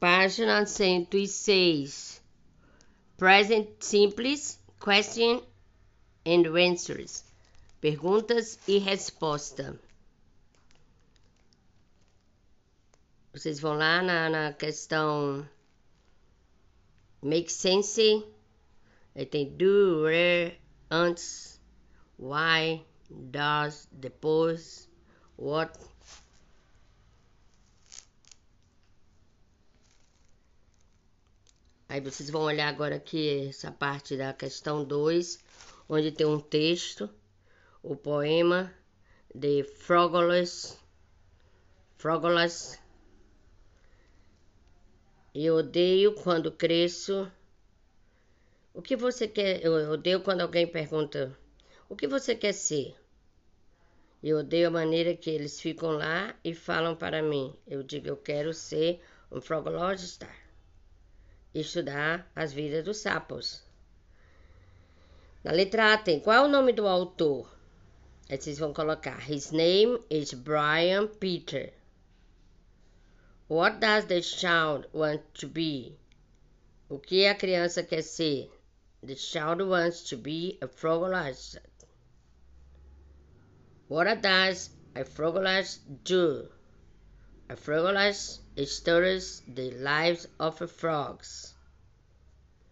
Página 106. Present simples, question and answers. Perguntas e resposta. Vocês vão lá na, na questão make sense. Aí tem do, where, antes, why, does, depois, what. Aí vocês vão olhar agora aqui essa parte da questão 2, onde tem um texto, o poema de Frogolus. Frogolus. Eu odeio quando cresço. O que você quer? Eu odeio quando alguém pergunta: O que você quer ser? Eu odeio a maneira que eles ficam lá e falam para mim. Eu digo: Eu quero ser um frogologista estudar as vidas dos sapos. Na letra A tem qual é o nome do autor? Aí vocês vão colocar His name is Brian Peter. What does the child want to be? O que a criança quer ser? The child wants to be a frogologist. What does a frogologist do? A frogologist studies the lives of frogs.